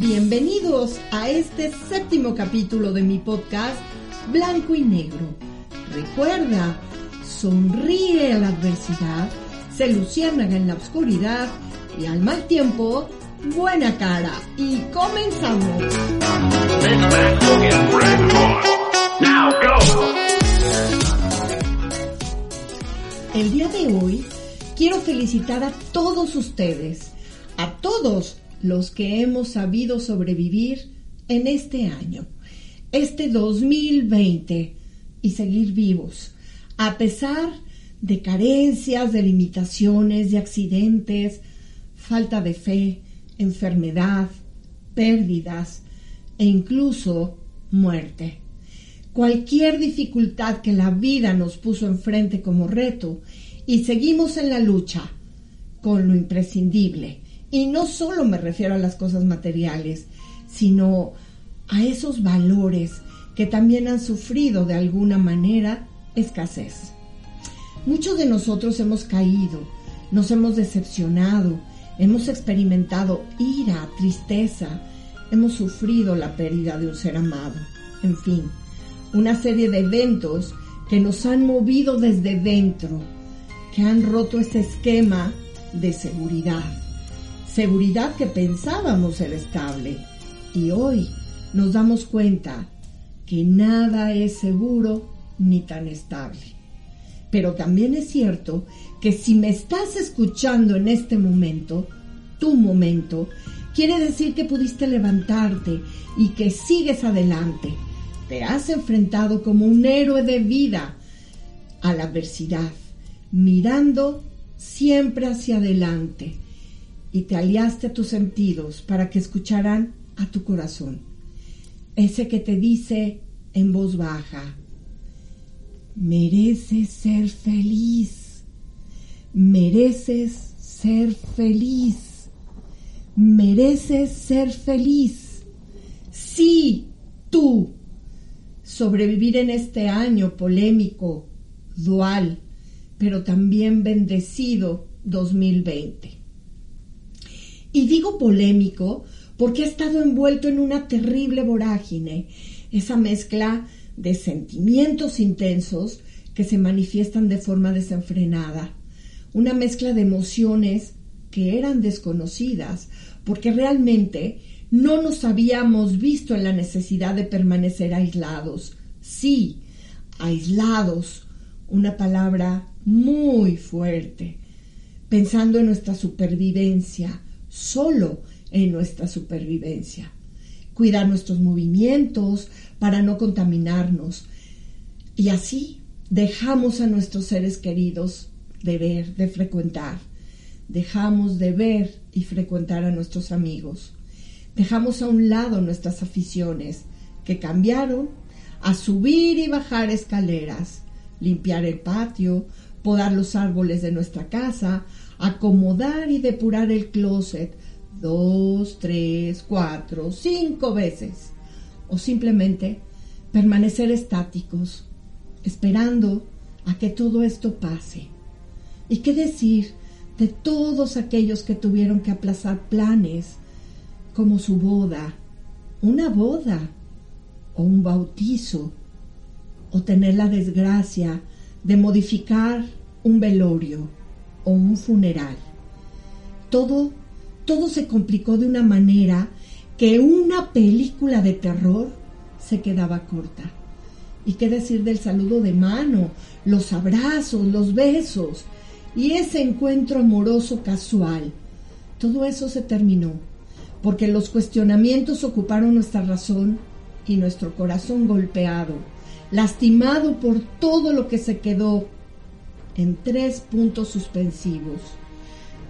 Bienvenidos a este séptimo capítulo de mi podcast Blanco y Negro. Recuerda, sonríe a la adversidad, se luciérnaga en la oscuridad y al mal tiempo, buena cara. Y comenzamos. El día de hoy quiero felicitar a todos ustedes, a todos los que hemos sabido sobrevivir en este año, este 2020 y seguir vivos, a pesar de carencias, de limitaciones, de accidentes, falta de fe, enfermedad, pérdidas e incluso muerte. Cualquier dificultad que la vida nos puso enfrente como reto y seguimos en la lucha con lo imprescindible. Y no solo me refiero a las cosas materiales, sino a esos valores que también han sufrido de alguna manera escasez. Muchos de nosotros hemos caído, nos hemos decepcionado, hemos experimentado ira, tristeza, hemos sufrido la pérdida de un ser amado. En fin, una serie de eventos que nos han movido desde dentro, que han roto ese esquema de seguridad. Seguridad que pensábamos ser estable y hoy nos damos cuenta que nada es seguro ni tan estable. Pero también es cierto que si me estás escuchando en este momento, tu momento, quiere decir que pudiste levantarte y que sigues adelante. Te has enfrentado como un héroe de vida a la adversidad, mirando siempre hacia adelante y te aliaste a tus sentidos para que escucharan a tu corazón. Ese que te dice en voz baja, Mereces ser feliz. Mereces ser feliz. Mereces ser feliz. Sí, tú. Sobrevivir en este año polémico, dual, pero también bendecido 2020. Y digo polémico porque ha estado envuelto en una terrible vorágine, esa mezcla de sentimientos intensos que se manifiestan de forma desenfrenada, una mezcla de emociones que eran desconocidas, porque realmente no nos habíamos visto en la necesidad de permanecer aislados. Sí, aislados, una palabra muy fuerte, pensando en nuestra supervivencia, solo en nuestra supervivencia cuidar nuestros movimientos para no contaminarnos. Y así dejamos a nuestros seres queridos de ver, de frecuentar. Dejamos de ver y frecuentar a nuestros amigos. Dejamos a un lado nuestras aficiones que cambiaron a subir y bajar escaleras, limpiar el patio, podar los árboles de nuestra casa, acomodar y depurar el closet, dos, tres, cuatro, cinco veces. O simplemente permanecer estáticos, esperando a que todo esto pase. ¿Y qué decir de todos aquellos que tuvieron que aplazar planes como su boda, una boda o un bautizo, o tener la desgracia de modificar un velorio o un funeral? Todo todo se complicó de una manera que una película de terror se quedaba corta. ¿Y qué decir del saludo de mano, los abrazos, los besos y ese encuentro amoroso casual? Todo eso se terminó, porque los cuestionamientos ocuparon nuestra razón y nuestro corazón golpeado, lastimado por todo lo que se quedó en tres puntos suspensivos.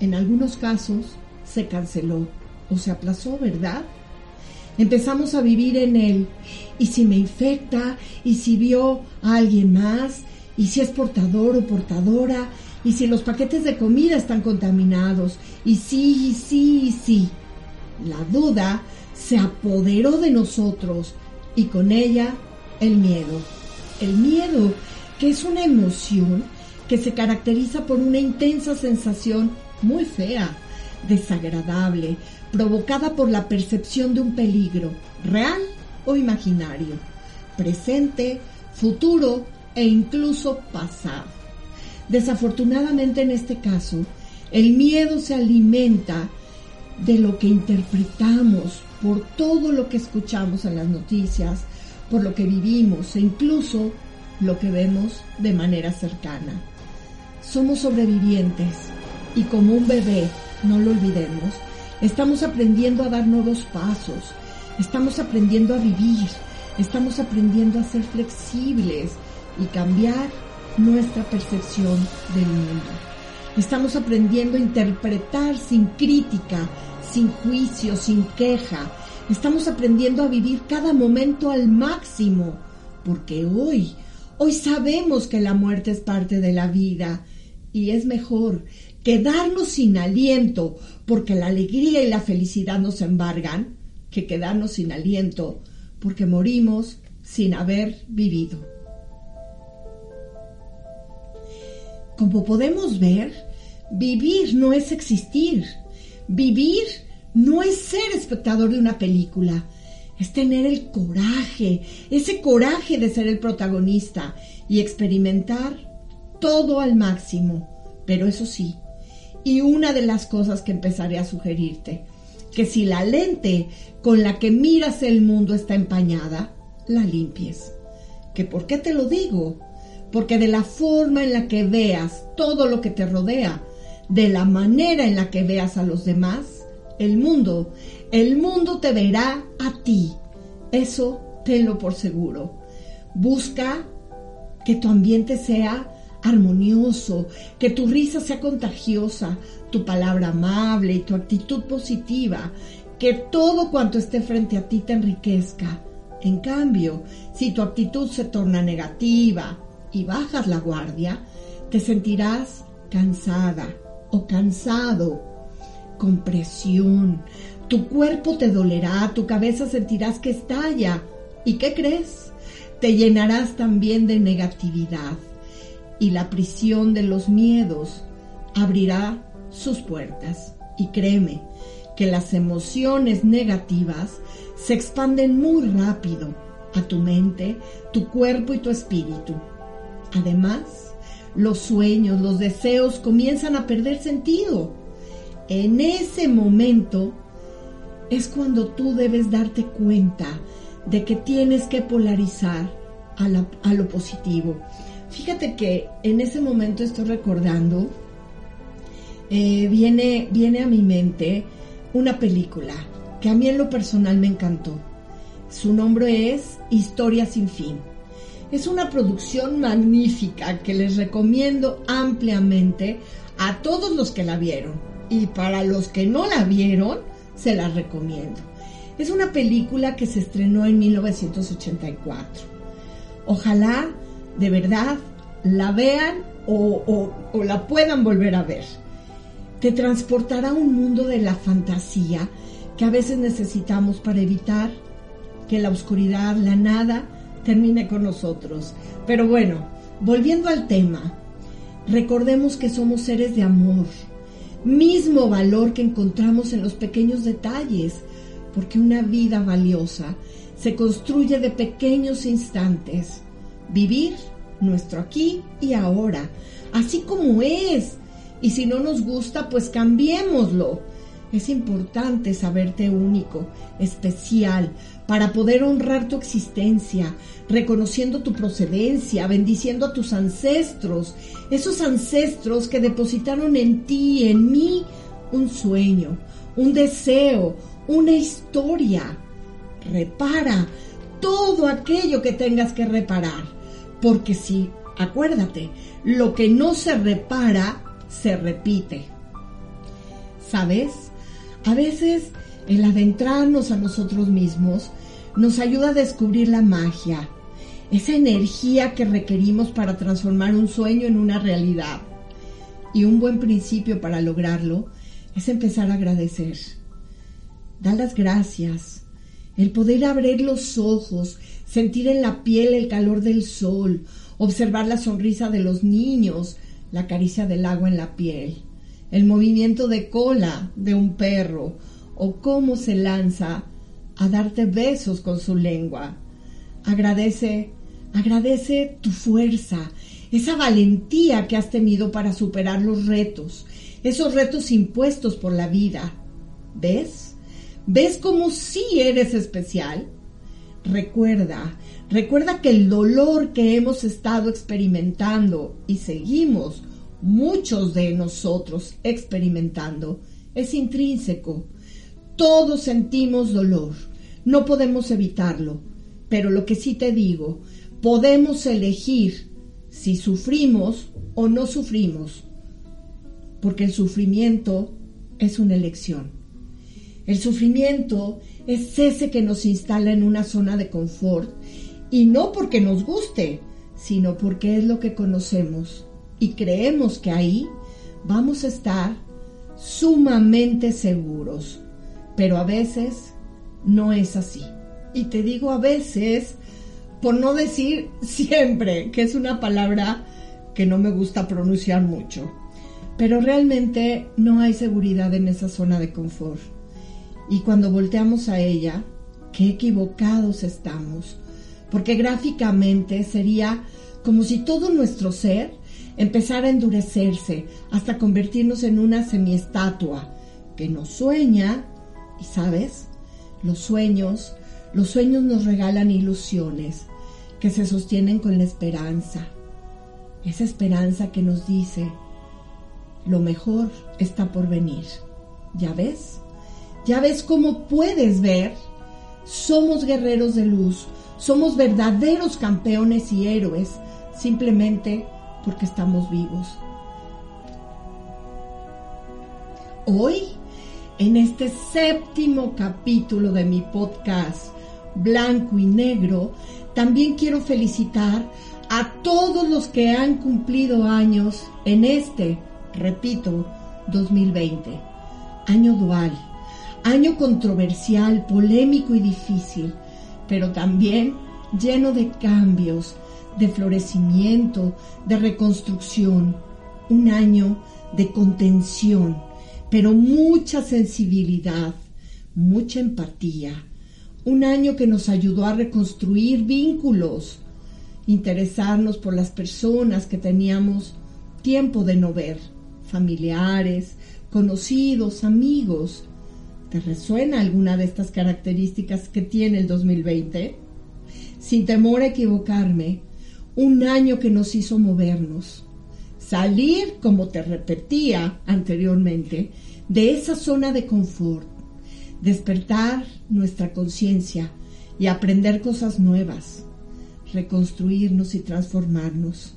En algunos casos, se canceló o se aplazó, ¿verdad? Empezamos a vivir en él. ¿Y si me infecta? ¿Y si vio a alguien más? ¿Y si es portador o portadora? ¿Y si los paquetes de comida están contaminados? ¿Y sí, y sí, y sí? La duda se apoderó de nosotros y con ella el miedo. El miedo que es una emoción que se caracteriza por una intensa sensación muy fea, desagradable, provocada por la percepción de un peligro, real o imaginario, presente, futuro e incluso pasado. Desafortunadamente en este caso, el miedo se alimenta de lo que interpretamos por todo lo que escuchamos en las noticias, por lo que vivimos e incluso lo que vemos de manera cercana. Somos sobrevivientes y como un bebé, no lo olvidemos, estamos aprendiendo a dar nuevos pasos, estamos aprendiendo a vivir, estamos aprendiendo a ser flexibles y cambiar nuestra percepción del mundo. Estamos aprendiendo a interpretar sin crítica, sin juicio, sin queja. Estamos aprendiendo a vivir cada momento al máximo, porque hoy, hoy sabemos que la muerte es parte de la vida y es mejor quedarnos sin aliento porque la alegría y la felicidad nos embargan que quedarnos sin aliento porque morimos sin haber vivido. Como podemos ver, vivir no es existir. Vivir no es ser espectador de una película. Es tener el coraje, ese coraje de ser el protagonista y experimentar todo al máximo. Pero eso sí, y una de las cosas que empezaré a sugerirte, que si la lente con la que miras el mundo está empañada, la limpies. ¿Que por qué te lo digo? Porque de la forma en la que veas todo lo que te rodea, de la manera en la que veas a los demás, el mundo, el mundo te verá a ti. Eso tenlo por seguro. Busca que tu ambiente sea armonioso, que tu risa sea contagiosa, tu palabra amable y tu actitud positiva, que todo cuanto esté frente a ti te enriquezca. En cambio, si tu actitud se torna negativa y bajas la guardia, te sentirás cansada o cansado, con presión. Tu cuerpo te dolerá, tu cabeza sentirás que estalla. ¿Y qué crees? Te llenarás también de negatividad y la prisión de los miedos abrirá sus puertas. Y créeme que las emociones negativas se expanden muy rápido a tu mente, tu cuerpo y tu espíritu. Además, los sueños, los deseos comienzan a perder sentido. En ese momento es cuando tú debes darte cuenta de que tienes que polarizar a, lo positivo. Fíjate que en ese momento estoy recordando, eh, viene, viene a mi mente una película que a mí en lo personal me encantó. Su nombre es Historia sin fin. Es una producción magnífica que les recomiendo ampliamente a todos los que la vieron. Y para los que no la vieron, se la recomiendo. Es una película que se estrenó en 1984. Ojalá de verdad la vean o, la puedan volver a ver. Te transportará a un mundo de la fantasía que a veces necesitamos para evitar que la oscuridad, la nada, termine con nosotros. Pero bueno, volviendo al tema, recordemos que somos seres de amor, mismo valor que encontramos en los pequeños detalles, porque una vida valiosa se construye de pequeños instantes. Vivir nuestro aquí y ahora, así como es. Y si no nos gusta, pues cambiémoslo. Es importante saberte único, especial, para poder honrar tu existencia, reconociendo tu procedencia, bendiciendo a tus ancestros, esos ancestros que depositaron en ti, en mí, un sueño, un deseo, una historia. Repara todo aquello que tengas que reparar porque si, acuérdate, lo que no se repara, se repite. ¿Sabes? A veces el adentrarnos a nosotros mismos nos ayuda a descubrir la magia, esa energía que requerimos para transformar un sueño en una realidad. Y un buen principio para lograrlo es empezar a agradecer. Dar las gracias, el poder abrir los ojos sentir en la piel el calor del sol observar la sonrisa de los niños, la caricia del agua en la piel, el movimiento de cola de un perro o cómo se lanza a darte besos con su lengua. Agradece, agradece tu fuerza, esa valentía que has tenido para superar los retos, esos retos impuestos por la vida. ¿Ves? ¿Ves cómo sí eres especial? Recuerda, recuerda que el dolor que hemos estado experimentando y seguimos muchos de nosotros experimentando es intrínseco. Todos sentimos dolor, no podemos evitarlo, pero lo que sí te digo, podemos elegir si sufrimos o no sufrimos, porque el sufrimiento es una elección. El sufrimiento es ese que nos instala en una zona de confort y no porque nos guste, sino porque es lo que conocemos y creemos que ahí vamos a estar sumamente seguros. Pero a veces no es así. Y te digo a veces, por no decir siempre, que es una palabra que no me gusta pronunciar mucho. Pero realmente no hay seguridad en esa zona de confort. Y cuando volteamos a ella, qué equivocados estamos. Porque gráficamente sería como si todo nuestro ser empezara a endurecerse hasta convertirnos en una semiestatua que nos sueña y sabes, los sueños, los sueños nos regalan ilusiones que se sostienen con la esperanza. Esa esperanza que nos dice, lo mejor está por venir. ¿Ya ves? ¿Ya ves cómo puedes ver? Somos guerreros de luz, somos verdaderos campeones y héroes, simplemente porque estamos vivos. Hoy, en este séptimo capítulo de mi podcast Blanco y Negro, también quiero felicitar a todos los que han cumplido años en este, repito, 2020. Año dual, año controversial, polémico y difícil, pero también lleno de cambios, de florecimiento, de reconstrucción, un año de contención, pero mucha sensibilidad, mucha empatía, un año que nos ayudó a reconstruir vínculos, interesarnos por las personas que teníamos tiempo de no ver, familiares, conocidos, amigos. ¿Te resuena alguna de estas características que tiene el 2020? Sin temor a equivocarme, un año que nos hizo movernos, salir, como te repetía anteriormente, de esa zona de confort, despertar nuestra conciencia y aprender cosas nuevas, reconstruirnos y transformarnos.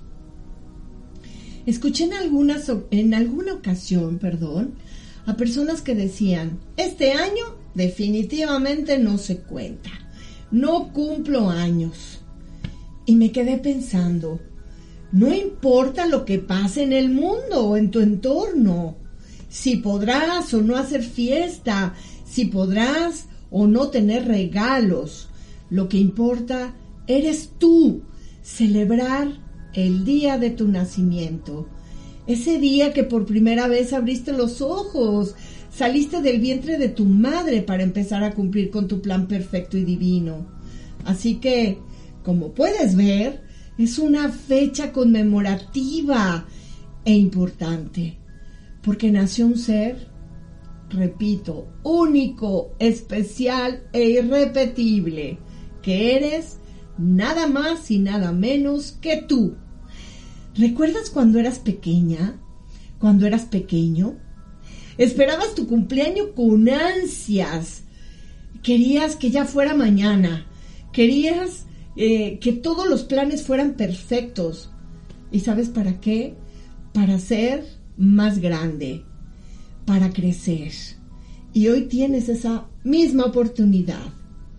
Escuché en, en alguna ocasión, perdón, a personas que decían, este año definitivamente no se cuenta, no cumplo años. Y me quedé pensando, no importa lo que pase en el mundo o en tu entorno, si podrás o no hacer fiesta, si podrás o no tener regalos, lo que importa eres tú, celebrar el día de tu nacimiento, ese día que por primera vez abriste los ojos, saliste del vientre de tu madre para empezar a cumplir con tu plan perfecto y divino. Así que como puedes ver, es una fecha conmemorativa e importante, porque nació un ser, repito, único, especial e irrepetible, que eres nada más y nada menos que tú. ¿Recuerdas cuando eras pequeña? Cuando eras pequeño? Esperabas tu cumpleaños con ansias. Querías que ya fuera mañana. Querías eh, que todos los planes fueran perfectos. ¿Y sabes para qué? Para ser más grande, para crecer. Y hoy tienes esa misma oportunidad,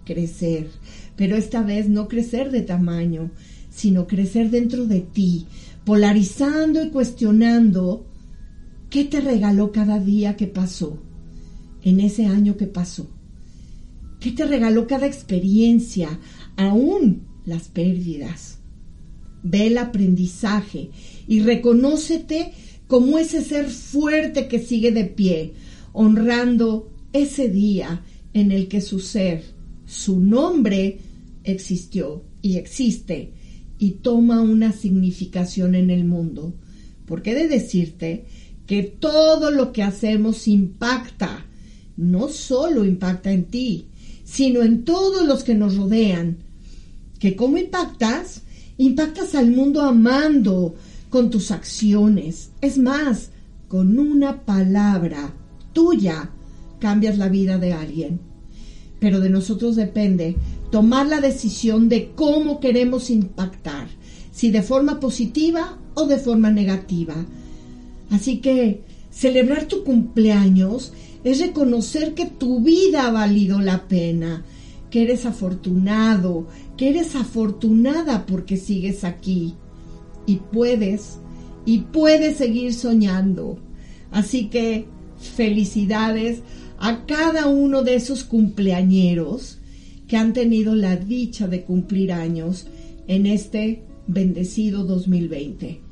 crecer, pero esta vez no crecer de tamaño, sino crecer dentro de ti, polarizando y cuestionando qué te regaló cada día que pasó, en ese año que pasó. ¿Qué te regaló cada experiencia, aún las pérdidas. ve el aprendizaje y reconócete como ese ser fuerte que sigue de pie, honrando ese día en el que su ser, su nombre, existió y existe y toma una significación en el mundo. Porque he de decirte que todo lo que hacemos impacta, no solo impacta en ti, sino en todos los que nos rodean. Que cómo impactas, impactas al mundo amando con tus acciones. Es más, con una palabra tuya cambias la vida de alguien. Pero de nosotros depende tomar la decisión de cómo queremos impactar, si de forma positiva o de forma negativa. Así que celebrar tu cumpleaños es reconocer que tu vida ha valido la pena, que eres afortunado, que eres afortunada porque sigues aquí y puedes, y puedes seguir soñando. Así que felicidades a cada uno de esos cumpleañeros que han tenido la dicha de cumplir años en este bendecido 2020.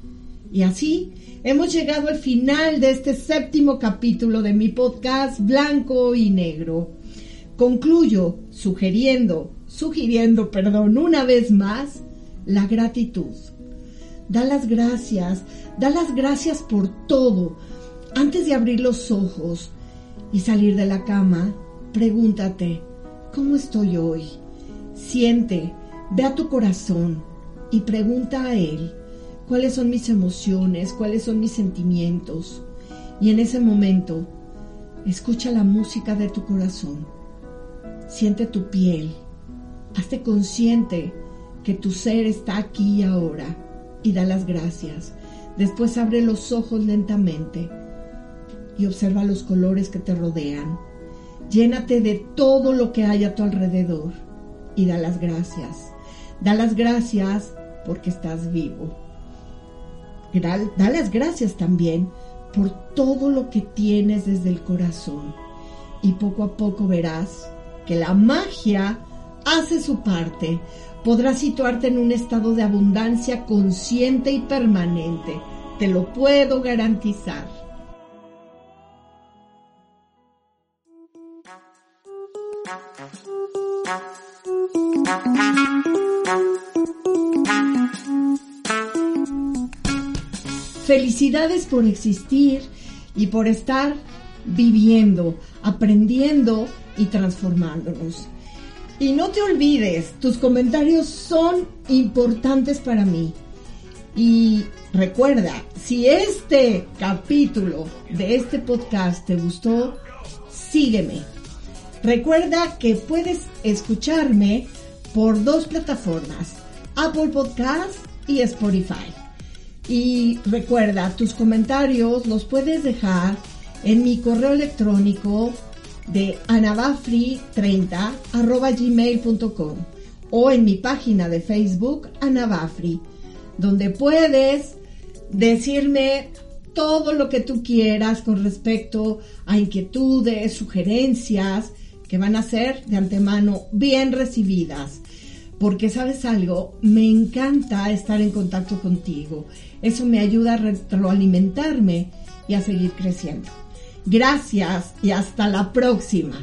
Y así hemos llegado al final de este séptimo capítulo de mi podcast Blanco y Negro. Concluyo sugiriendo, sugiriendo, perdón, una vez más, la gratitud. Da las gracias, da las gracias por todo. Antes de abrir los ojos y salir de la cama, pregúntate, ¿cómo estoy hoy? Siente, ve a tu corazón y pregunta a él cuáles son mis emociones, cuáles son mis sentimientos. Y en ese momento, escucha la música de tu corazón. Siente tu piel. Hazte consciente que tu ser está aquí y ahora y da las gracias. Después abre los ojos lentamente y observa los colores que te rodean. Llénate de todo lo que hay a tu alrededor y da las gracias. Da las gracias porque estás vivo. Da, las gracias también por todo lo que tienes desde el corazón. Y poco a poco verás que la magia hace su parte. Podrás situarte en un estado de abundancia consciente y permanente. Te lo puedo garantizar. Felicidades por existir y por estar viviendo, aprendiendo y transformándonos. Y no te olvides, tus comentarios son importantes para mí. Y recuerda, si este capítulo de este podcast te gustó, sígueme. Recuerda que puedes escucharme por dos plataformas, Apple Podcast y Spotify. Y recuerda, tus comentarios los puedes dejar en mi correo electrónico de anabafri30 gmail.com o en mi página de Facebook Anabafri, donde puedes decirme todo lo que tú quieras con respecto a inquietudes, sugerencias, que van a ser de antemano bien recibidas. Porque sabes algo, me encanta estar en contacto contigo. Eso me ayuda a retroalimentarme y a seguir creciendo. Gracias y hasta la próxima.